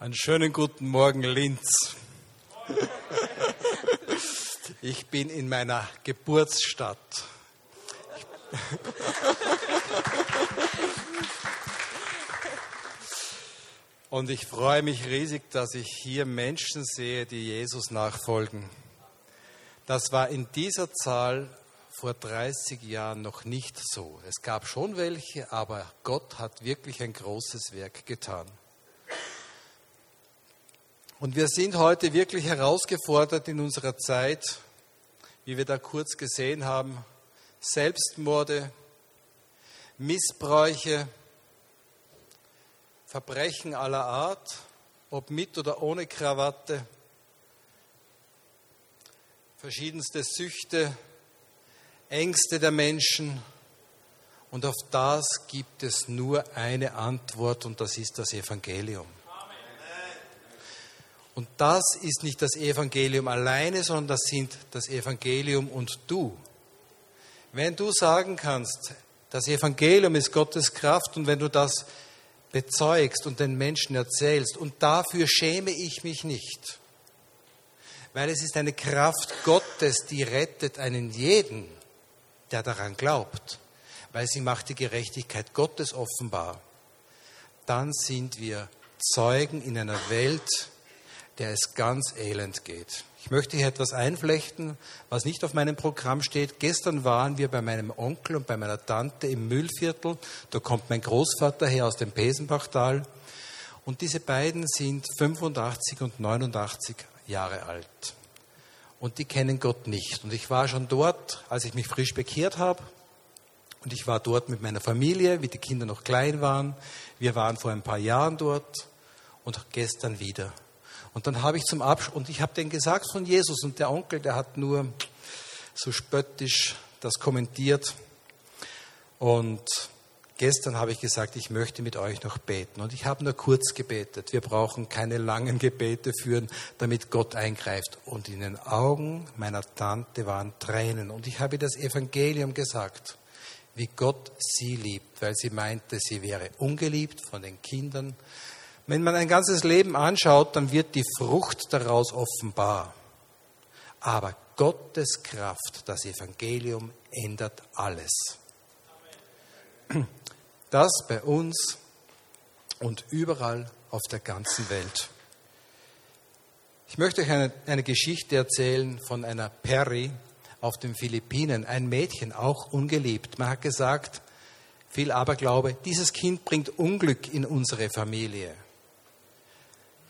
Einen schönen guten Morgen, Linz. Ich bin in meiner Geburtsstadt. Und ich freue mich riesig, dass ich hier Menschen sehe, die Jesus nachfolgen. Das war in dieser Zahl vor 30 Jahren noch nicht so. Es gab schon welche, aber Gott hat wirklich ein großes Werk getan. Und wir sind heute wirklich herausgefordert in unserer Zeit, wie wir da kurz gesehen haben, Selbstmorde, Missbräuche, Verbrechen aller Art, ob mit oder ohne Krawatte, verschiedenste Süchte, Ängste der Menschen. Und auf das gibt es nur eine Antwort und das ist das Evangelium. Und das ist nicht das Evangelium alleine, sondern das sind das Evangelium und du. Wenn du sagen kannst, das Evangelium ist Gottes Kraft und wenn du das bezeugst und den Menschen erzählst, und dafür schäme ich mich nicht, weil es ist eine Kraft Gottes, die rettet einen jeden, der daran glaubt, weil sie macht die Gerechtigkeit Gottes offenbar, dann sind wir Zeugen in einer Welt, der es ganz elend geht. Ich möchte hier etwas einflechten, was nicht auf meinem Programm steht. Gestern waren wir bei meinem Onkel und bei meiner Tante im Müllviertel. Da kommt mein Großvater her aus dem Pesenbachtal. Und diese beiden sind 85 und 89 Jahre alt. Und die kennen Gott nicht. Und ich war schon dort, als ich mich frisch bekehrt habe. Und ich war dort mit meiner Familie, wie die Kinder noch klein waren. Wir waren vor ein paar Jahren dort und gestern wieder. Und dann habe ich zum Abschluss, und ich habe denen gesagt von Jesus und der Onkel, der hat nur so spöttisch das kommentiert. Und gestern habe ich gesagt, ich möchte mit euch noch beten. Und ich habe nur kurz gebetet. Wir brauchen keine langen Gebete führen, damit Gott eingreift. Und in den Augen meiner Tante waren Tränen. Und ich habe das Evangelium gesagt, wie Gott sie liebt, weil sie meinte, sie wäre ungeliebt von den Kindern, wenn man ein ganzes Leben anschaut, dann wird die Frucht daraus offenbar. Aber Gottes Kraft, das Evangelium, ändert alles. Das bei uns und überall auf der ganzen Welt. Ich möchte euch eine, eine Geschichte erzählen von einer Perry auf den Philippinen, ein Mädchen, auch ungeliebt. Man hat gesagt, viel Aberglaube, dieses Kind bringt Unglück in unsere Familie.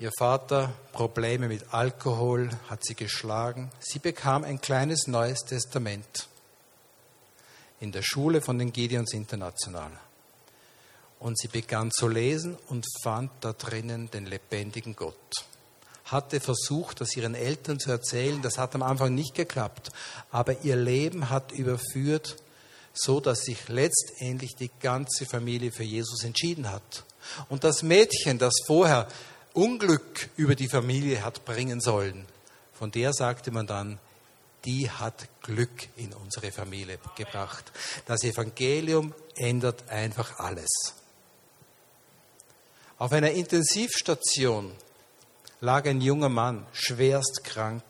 Ihr Vater Probleme mit Alkohol, hat sie geschlagen. Sie bekam ein kleines neues Testament in der Schule von den Gideons International. Und sie begann zu lesen und fand da drinnen den lebendigen Gott. Hatte versucht, das ihren Eltern zu erzählen. Das hat am Anfang nicht geklappt. Aber ihr Leben hat überführt, so dass sich letztendlich die ganze Familie für Jesus entschieden hat. Und das Mädchen, das vorher Unglück über die Familie hat bringen sollen, von der sagte man dann, die hat Glück in unsere Familie gebracht. Das Evangelium ändert einfach alles. Auf einer Intensivstation lag ein junger Mann, schwerst krank.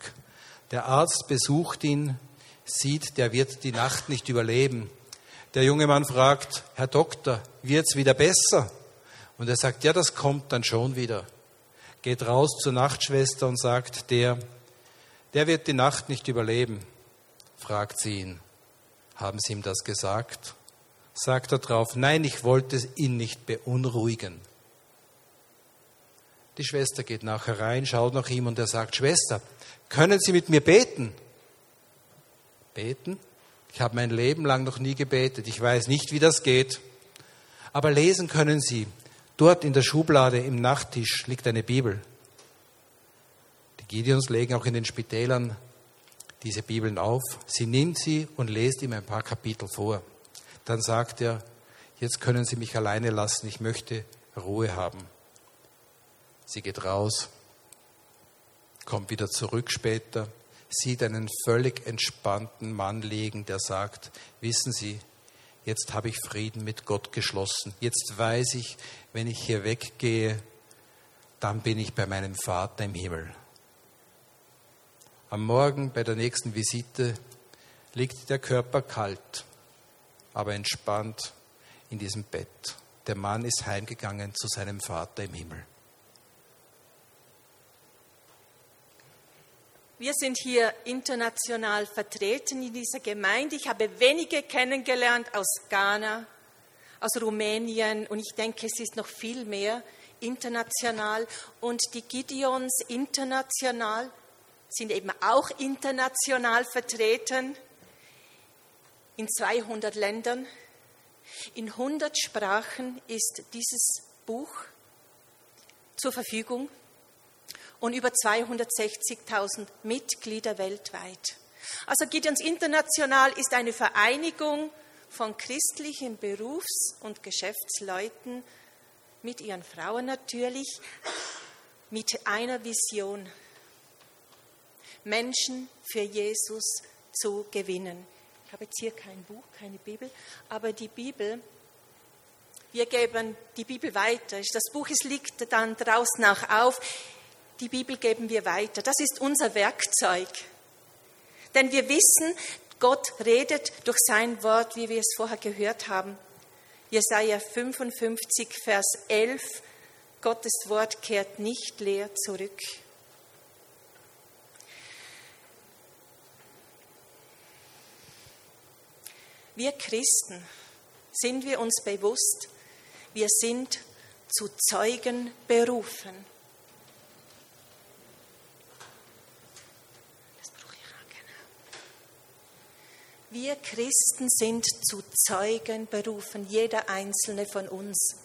Der Arzt besucht ihn, sieht, der wird die Nacht nicht überleben. Der junge Mann fragt, Herr Doktor, wird's wieder besser? Und er sagt, ja, das kommt dann schon wieder geht raus zur Nachtschwester und sagt, der, der wird die Nacht nicht überleben. Fragt sie ihn, haben Sie ihm das gesagt? Sagt er drauf, nein, ich wollte ihn nicht beunruhigen. Die Schwester geht nachher rein, schaut nach ihm und er sagt, Schwester, können Sie mit mir beten? Beten? Ich habe mein Leben lang noch nie gebetet. Ich weiß nicht, wie das geht. Aber lesen können Sie. Dort in der Schublade im Nachttisch liegt eine Bibel. Die Gideons legen auch in den Spitälern diese Bibeln auf. Sie nimmt sie und lest ihm ein paar Kapitel vor. Dann sagt er, jetzt können Sie mich alleine lassen, ich möchte Ruhe haben. Sie geht raus, kommt wieder zurück später, sieht einen völlig entspannten Mann liegen, der sagt, wissen Sie, jetzt habe ich Frieden mit Gott geschlossen. Jetzt weiß ich, wenn ich hier weggehe, dann bin ich bei meinem Vater im Himmel. Am Morgen bei der nächsten Visite liegt der Körper kalt, aber entspannt in diesem Bett. Der Mann ist heimgegangen zu seinem Vater im Himmel. Wir sind hier international vertreten in dieser Gemeinde. Ich habe wenige kennengelernt aus Ghana, aus Rumänien und ich denke, es ist noch viel mehr international. Und die Gideons international sind eben auch international vertreten in 200 Ländern. In 100 Sprachen ist dieses Buch zur Verfügung und über 260.000 Mitglieder weltweit. Also Gideons International ist eine Vereinigung von christlichen Berufs- und Geschäftsleuten mit ihren Frauen natürlich, mit einer Vision, Menschen für Jesus zu gewinnen. Ich habe jetzt hier kein Buch, keine Bibel, aber die Bibel, wir geben die Bibel weiter. Das Buch liegt dann draußen auch auf. Die Bibel geben wir weiter. Das ist unser Werkzeug. Denn wir wissen, Gott redet durch sein Wort, wie wir es vorher gehört haben. Jesaja 55, Vers 11. Gottes Wort kehrt nicht leer zurück. Wir Christen sind wir uns bewusst, wir sind zu Zeugen berufen. Wir Christen sind zu Zeugen berufen, jeder einzelne von uns.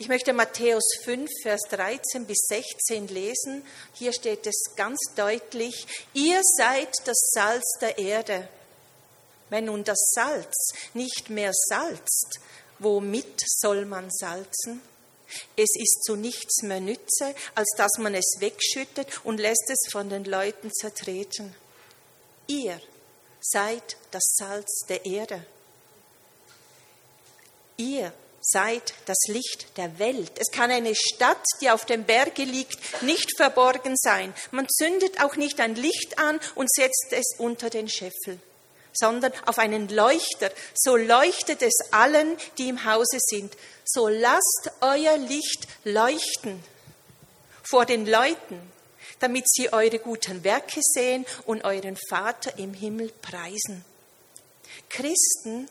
Ich möchte Matthäus 5, Vers 13 bis 16 lesen. Hier steht es ganz deutlich, ihr seid das Salz der Erde. Wenn nun das Salz nicht mehr salzt, womit soll man salzen? Es ist zu nichts mehr nütze, als dass man es wegschüttet und lässt es von den Leuten zertreten. Ihr seid das Salz der Erde. Ihr seid das Licht der Welt. Es kann eine Stadt, die auf dem Berge liegt, nicht verborgen sein. Man zündet auch nicht ein Licht an und setzt es unter den Scheffel, sondern auf einen Leuchter. So leuchtet es allen, die im Hause sind. So lasst euer Licht leuchten vor den Leuten, damit sie eure guten Werke sehen und euren Vater im Himmel preisen. Christen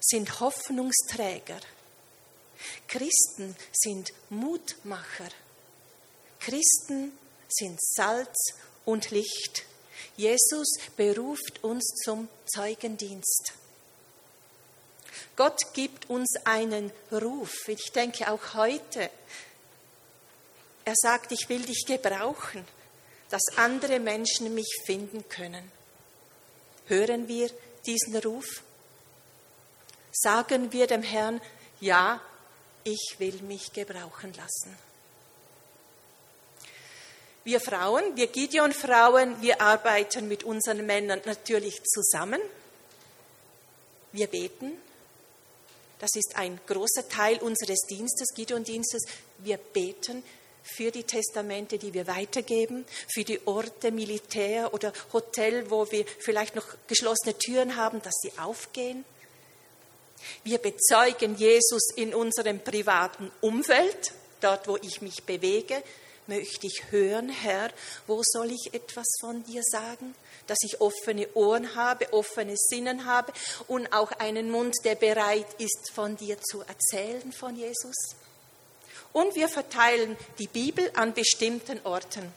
sind Hoffnungsträger. Christen sind Mutmacher. Christen sind Salz und Licht. Jesus beruft uns zum Zeugendienst. Gott gibt uns einen Ruf. Ich denke auch heute er sagt, ich will dich gebrauchen, dass andere Menschen mich finden können. Hören wir diesen Ruf? Sagen wir dem Herrn, ja, ich will mich gebrauchen lassen. Wir Frauen, wir Gideon-Frauen, wir arbeiten mit unseren Männern natürlich zusammen. Wir beten. Das ist ein großer Teil unseres Dienstes, Gideon-Dienstes. Wir beten, für die Testamente, die wir weitergeben, für die Orte, Militär oder Hotel, wo wir vielleicht noch geschlossene Türen haben, dass sie aufgehen. Wir bezeugen Jesus in unserem privaten Umfeld, dort wo ich mich bewege, möchte ich hören, Herr, wo soll ich etwas von dir sagen? Dass ich offene Ohren habe, offene Sinnen habe und auch einen Mund, der bereit ist, von dir zu erzählen, von Jesus und wir verteilen die Bibel an bestimmten Orten.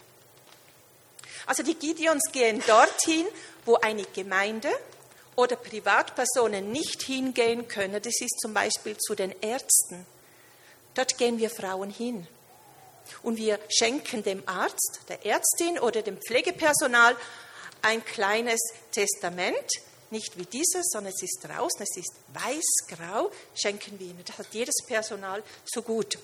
Also die Gideons gehen dorthin, wo eine Gemeinde oder Privatpersonen nicht hingehen können. Das ist zum Beispiel zu den Ärzten. Dort gehen wir Frauen hin. Und wir schenken dem Arzt, der Ärztin oder dem Pflegepersonal ein kleines Testament, nicht wie dieses, sondern es ist draußen, es ist weiß-grau, schenken wir ihnen. Das hat jedes Personal so gut.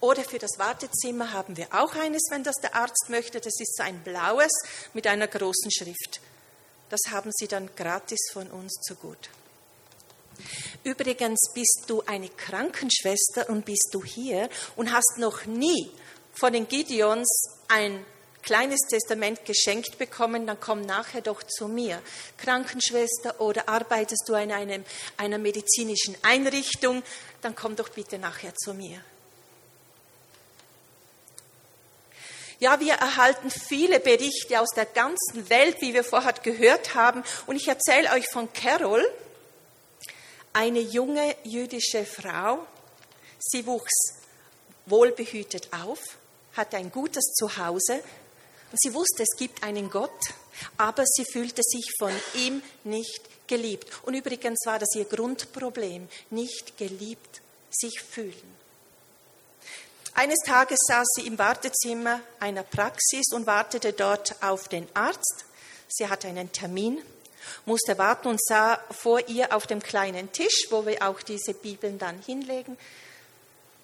Oder für das Wartezimmer haben wir auch eines, wenn das der Arzt möchte. Das ist ein blaues mit einer großen Schrift. Das haben Sie dann gratis von uns zu gut. Übrigens bist du eine Krankenschwester und bist du hier und hast noch nie von den Gideons ein kleines Testament geschenkt bekommen, dann komm nachher doch zu mir. Krankenschwester oder arbeitest du in einem, einer medizinischen Einrichtung, dann komm doch bitte nachher zu mir. Ja, wir erhalten viele Berichte aus der ganzen Welt, wie wir vorher gehört haben. Und ich erzähle euch von Carol, eine junge jüdische Frau. Sie wuchs wohlbehütet auf, hatte ein gutes Zuhause und sie wusste, es gibt einen Gott, aber sie fühlte sich von ihm nicht geliebt. Und übrigens war das ihr Grundproblem, nicht geliebt sich fühlen. Eines Tages saß sie im Wartezimmer einer Praxis und wartete dort auf den Arzt. Sie hatte einen Termin, musste warten und sah vor ihr auf dem kleinen Tisch, wo wir auch diese Bibeln dann hinlegen,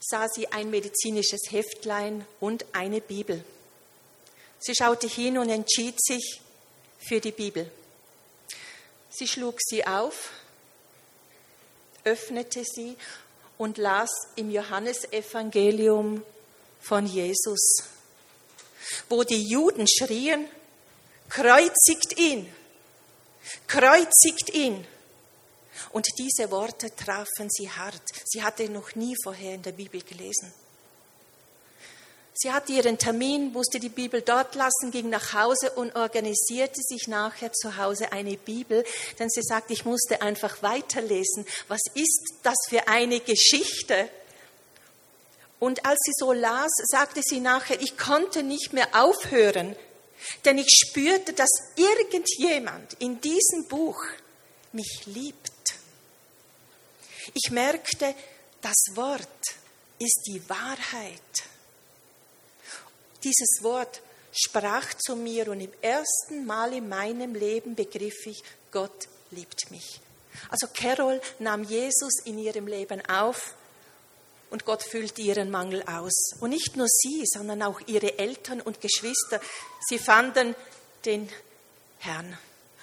sah sie ein medizinisches Heftlein und eine Bibel. Sie schaute hin und entschied sich für die Bibel. Sie schlug sie auf, öffnete sie und las im Johannesevangelium von Jesus, wo die Juden schrien, kreuzigt ihn, kreuzigt ihn. Und diese Worte trafen sie hart. Sie hatte noch nie vorher in der Bibel gelesen. Sie hatte ihren Termin, musste die Bibel dort lassen, ging nach Hause und organisierte sich nachher zu Hause eine Bibel, denn sie sagte, ich musste einfach weiterlesen. Was ist das für eine Geschichte? Und als sie so las, sagte sie nachher, ich konnte nicht mehr aufhören, denn ich spürte, dass irgendjemand in diesem Buch mich liebt. Ich merkte, das Wort ist die Wahrheit. Dieses Wort sprach zu mir und im ersten Mal in meinem Leben begriff ich, Gott liebt mich. Also Carol nahm Jesus in ihrem Leben auf und Gott füllte ihren Mangel aus. Und nicht nur sie, sondern auch ihre Eltern und Geschwister. Sie fanden den Herrn.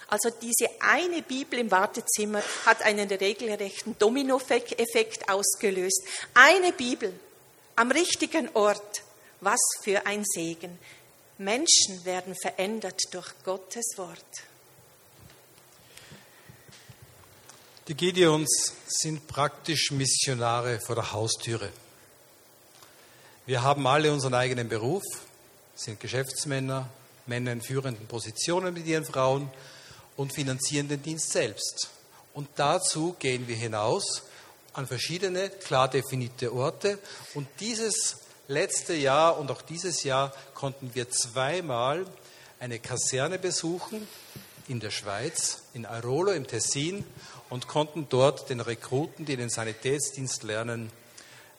Also diese eine Bibel im Wartezimmer hat einen regelrechten Dominoeffekt ausgelöst. Eine Bibel am richtigen Ort was für ein Segen. Menschen werden verändert durch Gottes Wort. Die Gideons sind praktisch Missionare vor der Haustüre. Wir haben alle unseren eigenen Beruf, sind Geschäftsmänner, Männer in führenden Positionen mit ihren Frauen und finanzieren den Dienst selbst. Und dazu gehen wir hinaus an verschiedene klar definierte Orte und dieses letzte Jahr und auch dieses Jahr konnten wir zweimal eine Kaserne besuchen in der Schweiz, in Airolo im Tessin und konnten dort den Rekruten, die den Sanitätsdienst lernen,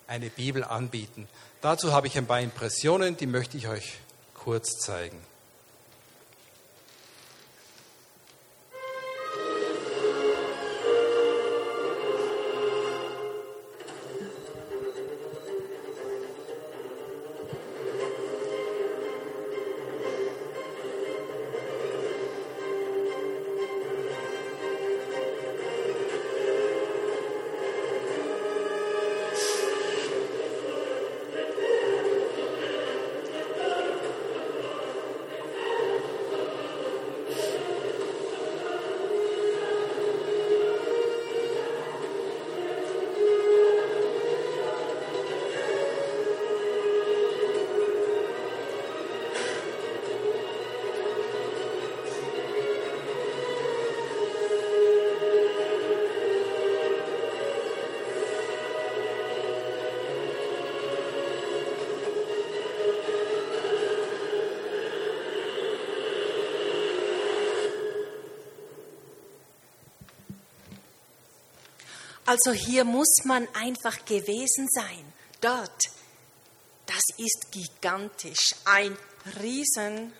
eine Bibel anbieten. Dazu habe ich ein paar Impressionen, die möchte ich euch kurz zeigen. Also hier muss man einfach gewesen sein. Dort, das ist gigantisch. Ein riesen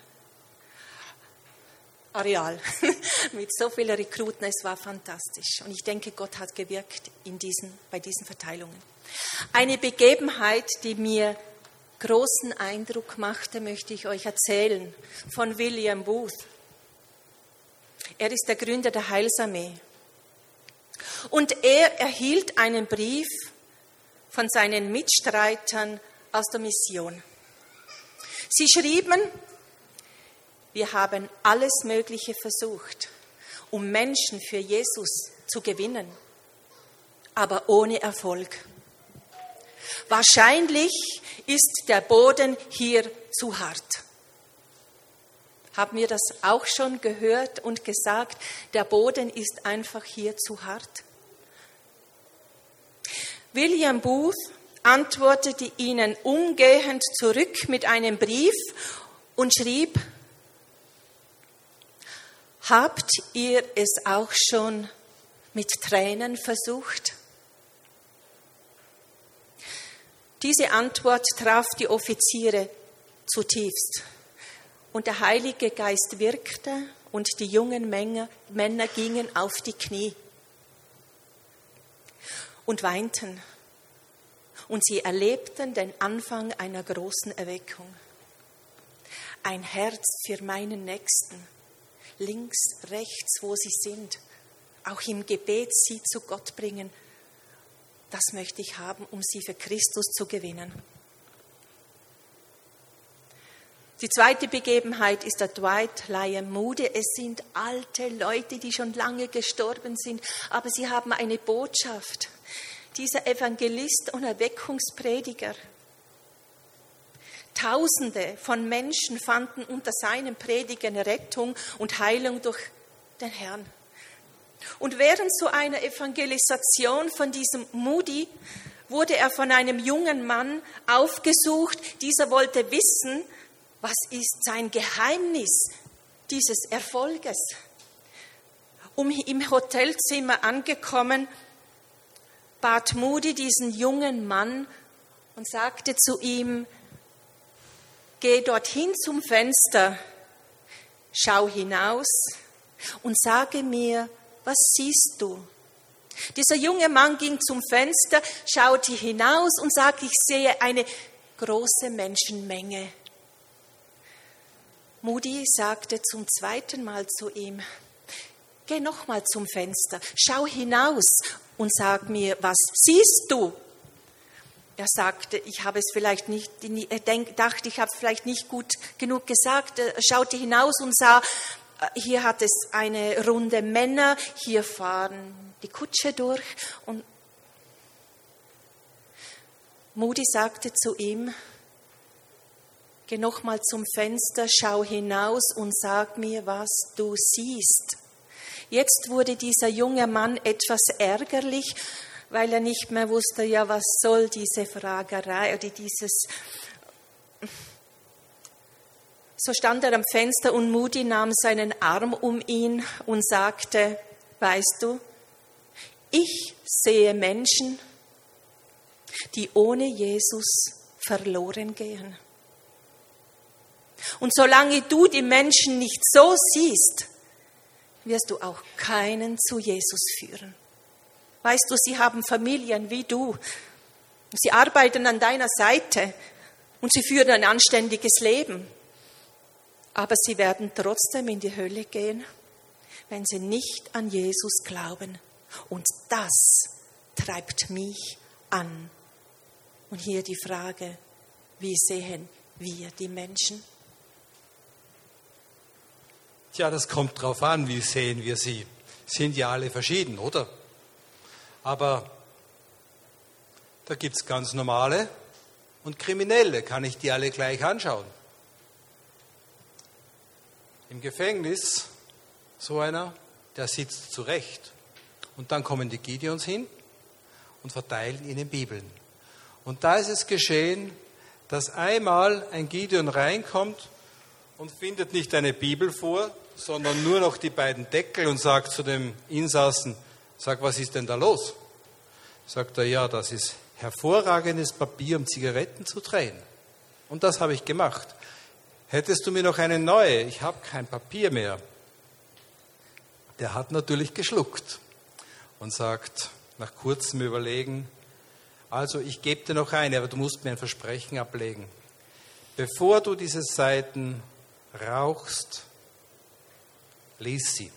Areal mit so vielen Rekruten. Es war fantastisch. Und ich denke, Gott hat gewirkt in diesen, bei diesen Verteilungen. Eine Begebenheit, die mir großen Eindruck machte, möchte ich euch erzählen von William Booth. Er ist der Gründer der Heilsarmee. Und er erhielt einen Brief von seinen Mitstreitern aus der Mission. Sie schrieben, wir haben alles Mögliche versucht, um Menschen für Jesus zu gewinnen, aber ohne Erfolg. Wahrscheinlich ist der Boden hier zu hart. Haben wir das auch schon gehört und gesagt, der Boden ist einfach hier zu hart? William Booth antwortete ihnen umgehend zurück mit einem Brief und schrieb, Habt ihr es auch schon mit Tränen versucht? Diese Antwort traf die Offiziere zutiefst. Und der Heilige Geist wirkte und die jungen Männer, gingen auf die Knie und weinten. Und sie erlebten den Anfang einer großen Erweckung. Ein Herz für meinen Nächsten, links, rechts, wo sie sind, auch im Gebet sie zu Gott bringen. Das möchte ich haben, um sie für Christus zu gewinnen. Die zweite Begebenheit ist der Dwight Lyon Moody. Es sind alte Leute, die schon lange gestorben sind, aber sie haben eine Botschaft. Dieser Evangelist und Erweckungsprediger. Tausende von Menschen fanden unter seinem Predigen Rettung und Heilung durch den Herrn. Und während so einer Evangelisation von diesem Moody wurde er von einem jungen Mann aufgesucht. Dieser wollte wissen, was ist sein Geheimnis dieses Erfolges. Um im Hotelzimmer angekommen, bat Moody diesen jungen Mann und sagte zu ihm, geh dorthin zum Fenster, schau hinaus und sage mir, was siehst du? Dieser junge Mann ging zum Fenster, schaute hinaus und sagte, ich sehe eine große Menschenmenge. Moody sagte zum zweiten Mal zu ihm, geh nochmal zum Fenster, schau hinaus und sag mir, was siehst du? Er sagte, ich habe es vielleicht nicht, dachte, ich habe es vielleicht nicht gut genug gesagt. Er schaute hinaus und sah, äh, hier hat es eine Runde Männer, hier fahren die Kutsche durch. Und Moody sagte zu ihm, Geh nochmal zum Fenster, schau hinaus und sag mir, was du siehst. Jetzt wurde dieser junge Mann etwas ärgerlich, weil er nicht mehr wusste, ja, was soll diese Fragerei oder dieses. So stand er am Fenster und Moody nahm seinen Arm um ihn und sagte, weißt du, ich sehe Menschen, die ohne Jesus verloren gehen. Und solange du die Menschen nicht so siehst, wirst du auch keinen zu Jesus führen. Weißt du, sie haben Familien wie du. Sie arbeiten an deiner Seite und sie führen ein anständiges Leben. Aber sie werden trotzdem in die Hölle gehen, wenn sie nicht an Jesus glauben. Und das treibt mich an. Und hier die Frage, wie sehen wir die Menschen? Tja, das kommt drauf an, wie sehen wir sie. Sind ja alle verschieden, oder? Aber da gibt es ganz normale und Kriminelle. Kann ich die alle gleich anschauen? Im Gefängnis, so einer, der sitzt zurecht. Und dann kommen die Gideons hin und verteilen ihnen Bibeln. Und da ist es geschehen, dass einmal ein Gideon reinkommt und findet nicht eine Bibel vor, sondern nur noch die beiden Deckel und sagt zu dem Insassen, sag, was ist denn da los? Sagt er, ja, das ist hervorragendes Papier, um Zigaretten zu drehen. Und das habe ich gemacht. Hättest du mir noch eine neue? Ich habe kein Papier mehr. Der hat natürlich geschluckt und sagt nach kurzem Überlegen, also ich gebe dir noch eine, aber du musst mir ein Versprechen ablegen. Bevor du diese Seiten rauchst, lies sie.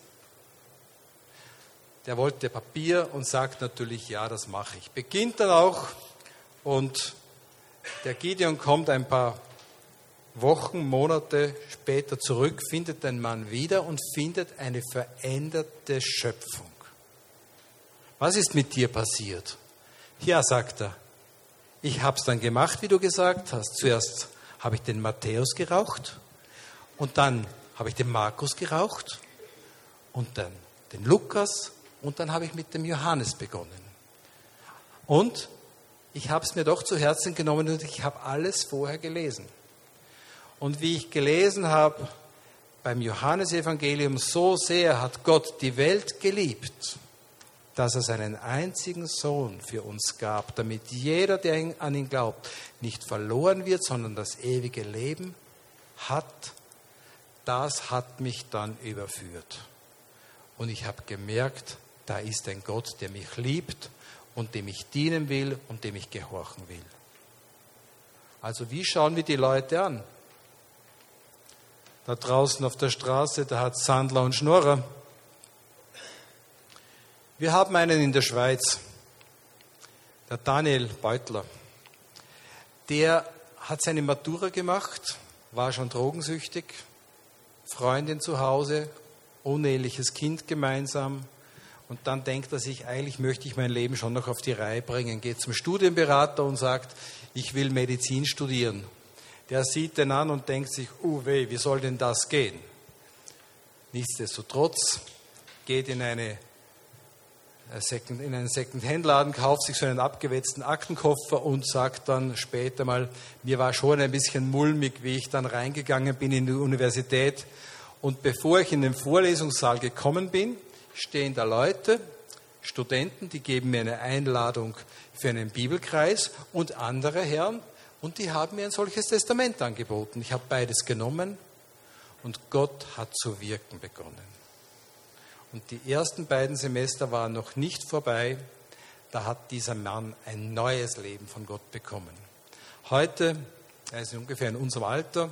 der wollte Papier und sagt natürlich, ja, das mache ich. Beginnt dann auch und der Gideon kommt ein paar Wochen, Monate später zurück, findet den Mann wieder und findet eine veränderte Schöpfung. Was ist mit dir passiert? Ja, sagt er, ich habe es dann gemacht, wie du gesagt hast. Zuerst habe ich den Matthäus geraucht und dann habe ich den Markus geraucht und dann den Lukas und dann habe ich mit dem Johannes begonnen. Und ich habe es mir doch zu Herzen genommen und ich habe alles vorher gelesen. Und wie ich gelesen habe beim Johannesevangelium, so sehr hat Gott die Welt geliebt, dass er seinen einzigen Sohn für uns gab, damit jeder, der an ihn glaubt, nicht verloren wird, sondern das ewige Leben hat. Das hat mich dann überführt. Und ich habe gemerkt, da ist ein Gott, der mich liebt und dem ich dienen will und dem ich gehorchen will. Also wie schauen wir die Leute an? Da draußen auf der Straße, da hat Sandler und Schnorrer. Wir haben einen in der Schweiz, der Daniel Beutler. Der hat seine Matura gemacht, war schon drogensüchtig, Freundin zu Hause, uneheliches Kind gemeinsam, und dann denkt er sich, eigentlich möchte ich mein Leben schon noch auf die Reihe bringen, geht zum Studienberater und sagt, ich will Medizin studieren. Der sieht den an und denkt sich, uh weh, wie soll denn das gehen? Nichtsdestotrotz geht in, eine, äh, in einen Second-Hand-Laden, kauft sich so einen abgewetzten Aktenkoffer und sagt dann später mal, mir war schon ein bisschen mulmig, wie ich dann reingegangen bin in die Universität. Und bevor ich in den Vorlesungssaal gekommen bin, stehen da Leute, Studenten, die geben mir eine Einladung für einen Bibelkreis und andere Herren, und die haben mir ein solches Testament angeboten. Ich habe beides genommen und Gott hat zu wirken begonnen. Und die ersten beiden Semester waren noch nicht vorbei. Da hat dieser Mann ein neues Leben von Gott bekommen. Heute, er ist ungefähr in unserem Alter,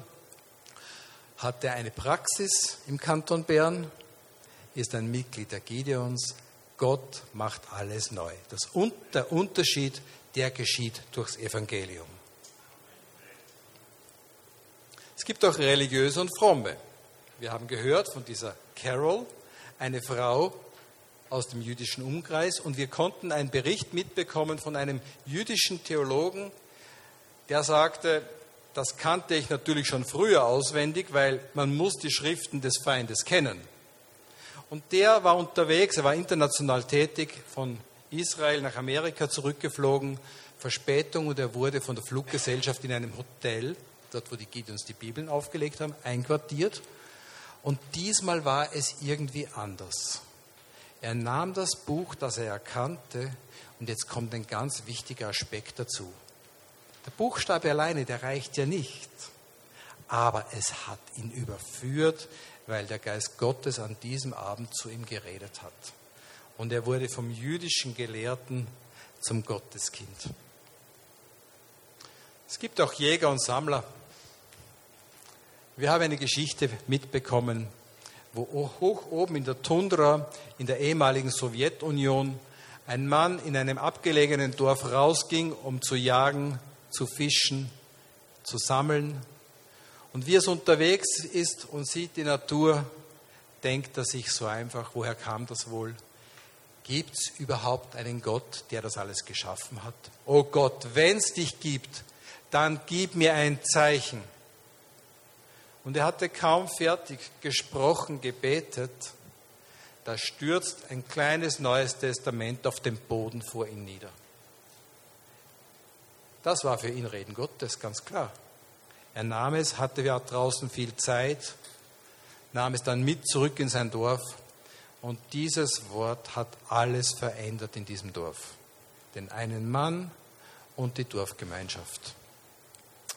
hat er eine Praxis im Kanton Bern ist ein Mitglied der Gideons. Gott macht alles neu. Das, der Unterschied, der geschieht durchs Evangelium. Es gibt auch religiöse und fromme. Wir haben gehört von dieser Carol, eine Frau aus dem jüdischen Umkreis, und wir konnten einen Bericht mitbekommen von einem jüdischen Theologen, der sagte, das kannte ich natürlich schon früher auswendig, weil man muss die Schriften des Feindes kennen. Und der war unterwegs, er war international tätig, von Israel nach Amerika zurückgeflogen, Verspätung und er wurde von der Fluggesellschaft in einem Hotel, dort wo die Gideons die Bibeln aufgelegt haben, einquartiert. Und diesmal war es irgendwie anders. Er nahm das Buch, das er erkannte, und jetzt kommt ein ganz wichtiger Aspekt dazu. Der Buchstabe alleine, der reicht ja nicht, aber es hat ihn überführt weil der Geist Gottes an diesem Abend zu ihm geredet hat. Und er wurde vom jüdischen Gelehrten zum Gotteskind. Es gibt auch Jäger und Sammler. Wir haben eine Geschichte mitbekommen, wo hoch oben in der Tundra in der ehemaligen Sowjetunion ein Mann in einem abgelegenen Dorf rausging, um zu jagen, zu fischen, zu sammeln und wie es unterwegs ist und sieht die Natur, denkt er sich so einfach, woher kam das wohl? Gibt es überhaupt einen Gott, der das alles geschaffen hat? Oh Gott, wenn es dich gibt, dann gib mir ein Zeichen. Und er hatte kaum fertig gesprochen, gebetet, da stürzt ein kleines neues Testament auf den Boden vor ihm nieder. Das war für ihn Reden Gottes, ganz klar. Er nahm es, hatte ja draußen viel Zeit, nahm es dann mit zurück in sein Dorf und dieses Wort hat alles verändert in diesem Dorf. Den einen Mann und die Dorfgemeinschaft.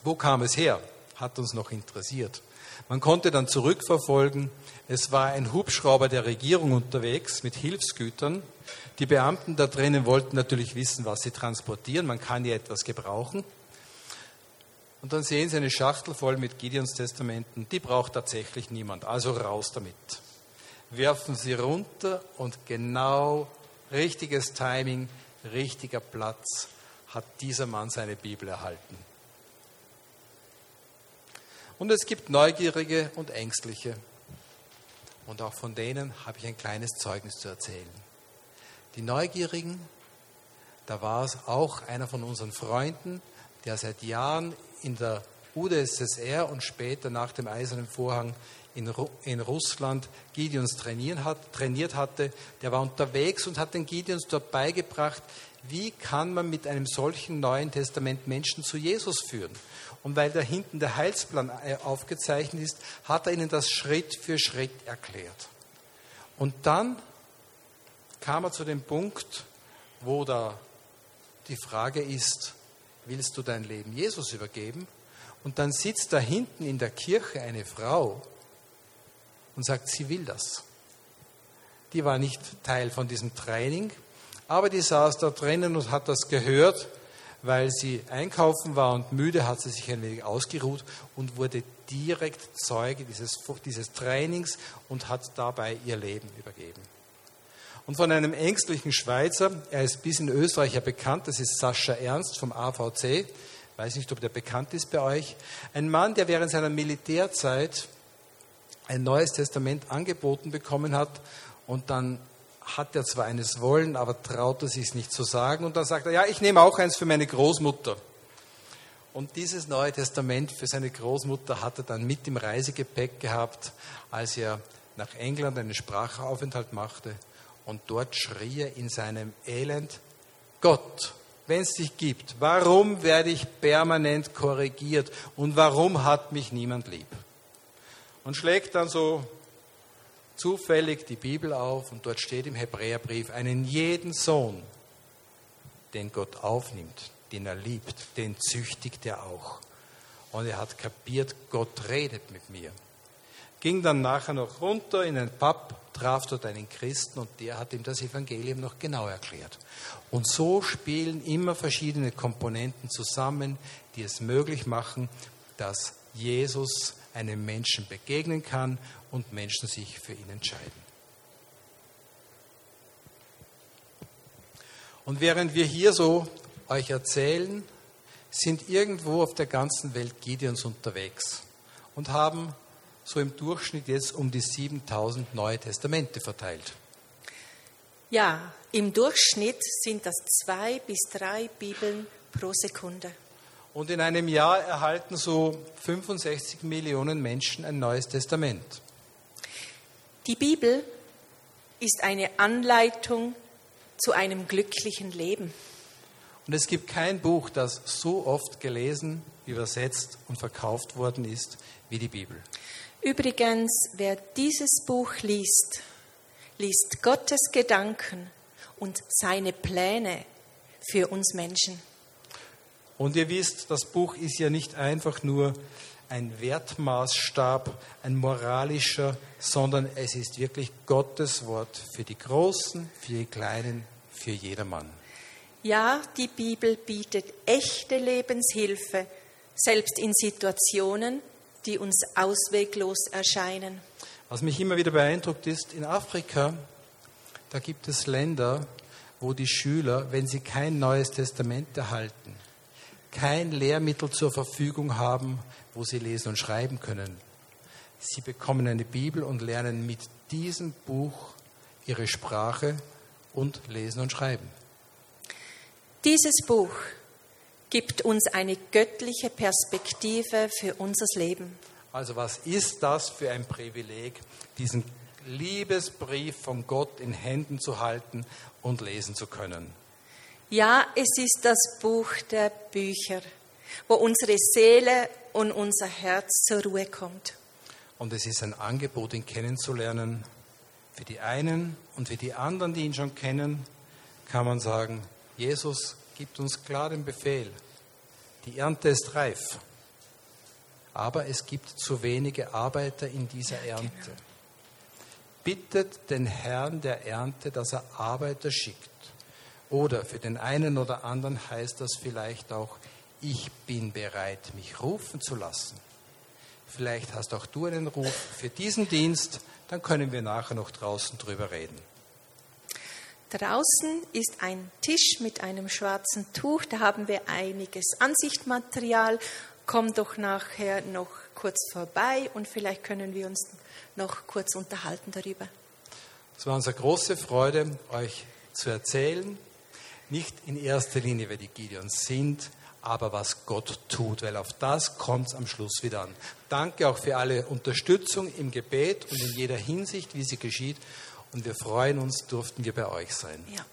Wo kam es her? Hat uns noch interessiert. Man konnte dann zurückverfolgen, es war ein Hubschrauber der Regierung unterwegs mit Hilfsgütern. Die Beamten da drinnen wollten natürlich wissen, was sie transportieren. Man kann ja etwas gebrauchen. Und dann sehen Sie eine Schachtel voll mit Gideons Testamenten. Die braucht tatsächlich niemand. Also raus damit. werfen sie runter und genau richtiges Timing, richtiger Platz hat dieser Mann seine Bibel erhalten. Und es gibt Neugierige und Ängstliche. Und auch von denen habe ich ein kleines Zeugnis zu erzählen. Die Neugierigen, da war es auch einer von unseren Freunden, der seit Jahren in der UdSSR und später nach dem Eisernen Vorhang in, in Russland Gideons hat, trainiert hatte. Der war unterwegs und hat den Gideons dort beigebracht, wie kann man mit einem solchen Neuen Testament Menschen zu Jesus führen. Und weil da hinten der Heilsplan äh, aufgezeichnet ist, hat er ihnen das Schritt für Schritt erklärt. Und dann kam er zu dem Punkt, wo da die Frage ist, willst du dein Leben Jesus übergeben? Und dann sitzt da hinten in der Kirche eine Frau und sagt, sie will das. Die war nicht Teil von diesem Training, aber die saß da drinnen und hat das gehört, weil sie einkaufen war und müde, hat sie sich ein wenig ausgeruht und wurde direkt Zeuge dieses, dieses Trainings und hat dabei ihr Leben übergeben. Und von einem ängstlichen Schweizer, er ist bis in Österreich ja bekannt, das ist Sascha Ernst vom AVC, weiß nicht, ob der bekannt ist bei euch, ein Mann, der während seiner Militärzeit ein neues Testament angeboten bekommen hat und dann hat er zwar eines wollen, aber traut er sich nicht zu sagen und dann sagt er, ja, ich nehme auch eins für meine Großmutter. Und dieses Neue Testament für seine Großmutter hat er dann mit im Reisegepäck gehabt, als er nach England einen Sprachaufenthalt machte. Und dort schrie er in seinem Elend, Gott, wenn es dich gibt, warum werde ich permanent korrigiert und warum hat mich niemand lieb? und schlägt dann so zufällig die Bibel auf und dort steht im Hebräerbrief, einen jeden Sohn, den Gott aufnimmt, den er liebt, den züchtigt er auch. Und er hat kapiert, Gott redet mit mir. Ging dann nachher noch runter in einen Pub, traf dort einen Christen und der hat ihm das Evangelium noch genau erklärt. Und so spielen immer verschiedene Komponenten zusammen, die es möglich machen, dass Jesus einem Menschen begegnen kann und Menschen sich für ihn entscheiden. Und während wir hier so euch erzählen, sind irgendwo auf der ganzen Welt Gideons unterwegs und haben so im Durchschnitt jetzt um die 7000 Neue Testamente verteilt. Ja, im Durchschnitt sind das zwei bis drei Bibeln pro Sekunde. Und in einem Jahr erhalten so 65 Millionen Menschen ein neues Testament. Die Bibel ist eine Anleitung zu einem glücklichen Leben. Und es gibt kein Buch, das so oft gelesen, übersetzt und verkauft worden ist wie die Bibel. Übrigens, wer dieses Buch liest, liest Gottes Gedanken und seine Pläne für uns Menschen. Und ihr wisst, das Buch ist ja nicht einfach nur ein Wertmaßstab, ein moralischer, sondern es ist wirklich Gottes Wort für die Großen, für die Kleinen, für jedermann. Ja, die Bibel bietet echte Lebenshilfe, selbst in Situationen, die uns ausweglos erscheinen. Was mich immer wieder beeindruckt ist, in Afrika, da gibt es Länder, wo die Schüler, wenn sie kein neues Testament erhalten, kein Lehrmittel zur Verfügung haben, wo sie lesen und schreiben können. Sie bekommen eine Bibel und lernen mit diesem Buch ihre Sprache und lesen und schreiben. Dieses Buch gibt uns eine göttliche Perspektive für unser Leben. Also was ist das für ein Privileg, diesen Liebesbrief von Gott in Händen zu halten und lesen zu können? Ja, es ist das Buch der Bücher, wo unsere Seele und unser Herz zur Ruhe kommt. Und es ist ein Angebot, ihn kennenzulernen. Für die einen und für die anderen, die ihn schon kennen, kann man sagen, Jesus gibt uns klar den Befehl. Die Ernte ist reif, aber es gibt zu wenige Arbeiter in dieser Ernte. Genau. Bittet den Herrn der Ernte, dass er Arbeiter schickt. Oder für den einen oder anderen heißt das vielleicht auch, ich bin bereit, mich rufen zu lassen. Vielleicht hast auch du einen Ruf für diesen Dienst, dann können wir nachher noch draußen drüber reden. Draußen ist ein Tisch mit einem schwarzen Tuch, da haben wir einiges Ansichtmaterial. Komm doch nachher noch kurz vorbei und vielleicht können wir uns noch kurz unterhalten darüber. Es war unsere große Freude, euch zu erzählen, nicht in erster Linie, wer die Gideons sind, aber was Gott tut, weil auf das kommt es am Schluss wieder an. Danke auch für alle Unterstützung im Gebet und in jeder Hinsicht, wie sie geschieht. Und wir freuen uns, durften wir bei euch sein. Ja.